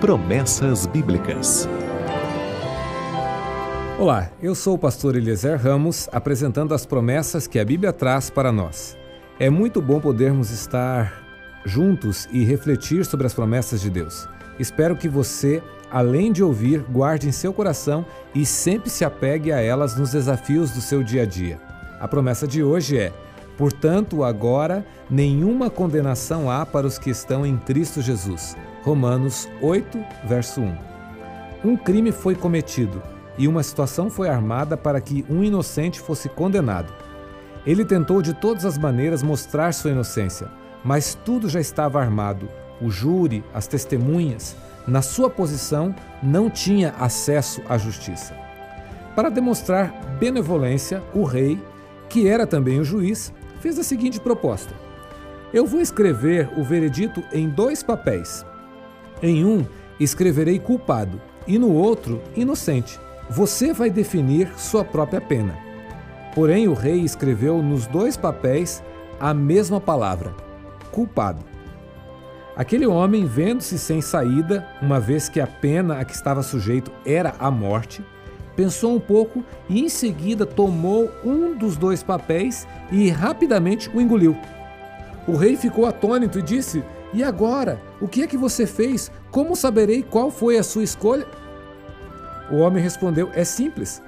Promessas Bíblicas. Olá, eu sou o pastor Eliezer Ramos, apresentando as promessas que a Bíblia traz para nós. É muito bom podermos estar juntos e refletir sobre as promessas de Deus. Espero que você, além de ouvir, guarde em seu coração e sempre se apegue a elas nos desafios do seu dia a dia. A promessa de hoje é: Portanto, agora nenhuma condenação há para os que estão em Cristo Jesus. Romanos 8, verso 1. Um crime foi cometido e uma situação foi armada para que um inocente fosse condenado. Ele tentou de todas as maneiras mostrar sua inocência, mas tudo já estava armado. O júri, as testemunhas, na sua posição, não tinha acesso à justiça. Para demonstrar benevolência, o rei, que era também o juiz, fez a seguinte proposta: Eu vou escrever o veredito em dois papéis. Em um, escreverei culpado, e no outro, inocente. Você vai definir sua própria pena. Porém, o rei escreveu nos dois papéis a mesma palavra: culpado. Aquele homem, vendo-se sem saída, uma vez que a pena a que estava sujeito era a morte, pensou um pouco e em seguida tomou um dos dois papéis e rapidamente o engoliu. O rei ficou atônito e disse: E agora? O que é que você fez? Como saberei qual foi a sua escolha? O homem respondeu: É simples.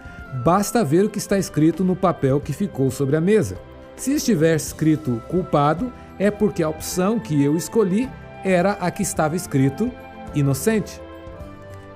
Basta ver o que está escrito no papel que ficou sobre a mesa. Se estiver escrito culpado, é porque a opção que eu escolhi era a que estava escrito inocente.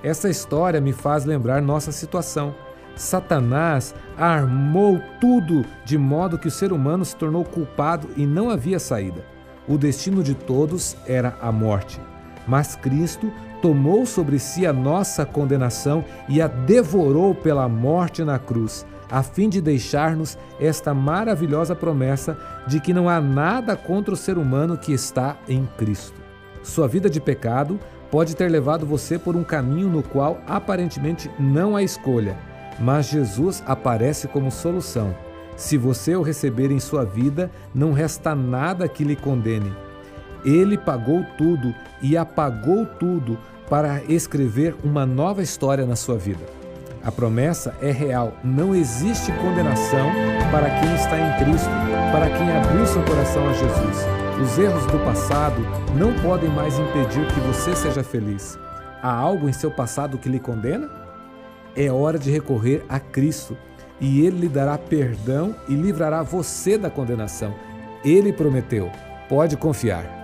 Essa história me faz lembrar nossa situação. Satanás armou tudo de modo que o ser humano se tornou culpado e não havia saída. O destino de todos era a morte. Mas Cristo tomou sobre si a nossa condenação e a devorou pela morte na cruz, a fim de deixar-nos esta maravilhosa promessa de que não há nada contra o ser humano que está em Cristo. Sua vida de pecado pode ter levado você por um caminho no qual aparentemente não há escolha, mas Jesus aparece como solução. Se você o receber em sua vida, não resta nada que lhe condene. Ele pagou tudo e apagou tudo para escrever uma nova história na sua vida. A promessa é real, não existe condenação para quem está em Cristo, para quem abriu seu coração a Jesus. Os erros do passado não podem mais impedir que você seja feliz. Há algo em seu passado que lhe condena? É hora de recorrer a Cristo e Ele lhe dará perdão e livrará você da condenação. Ele prometeu. Pode confiar.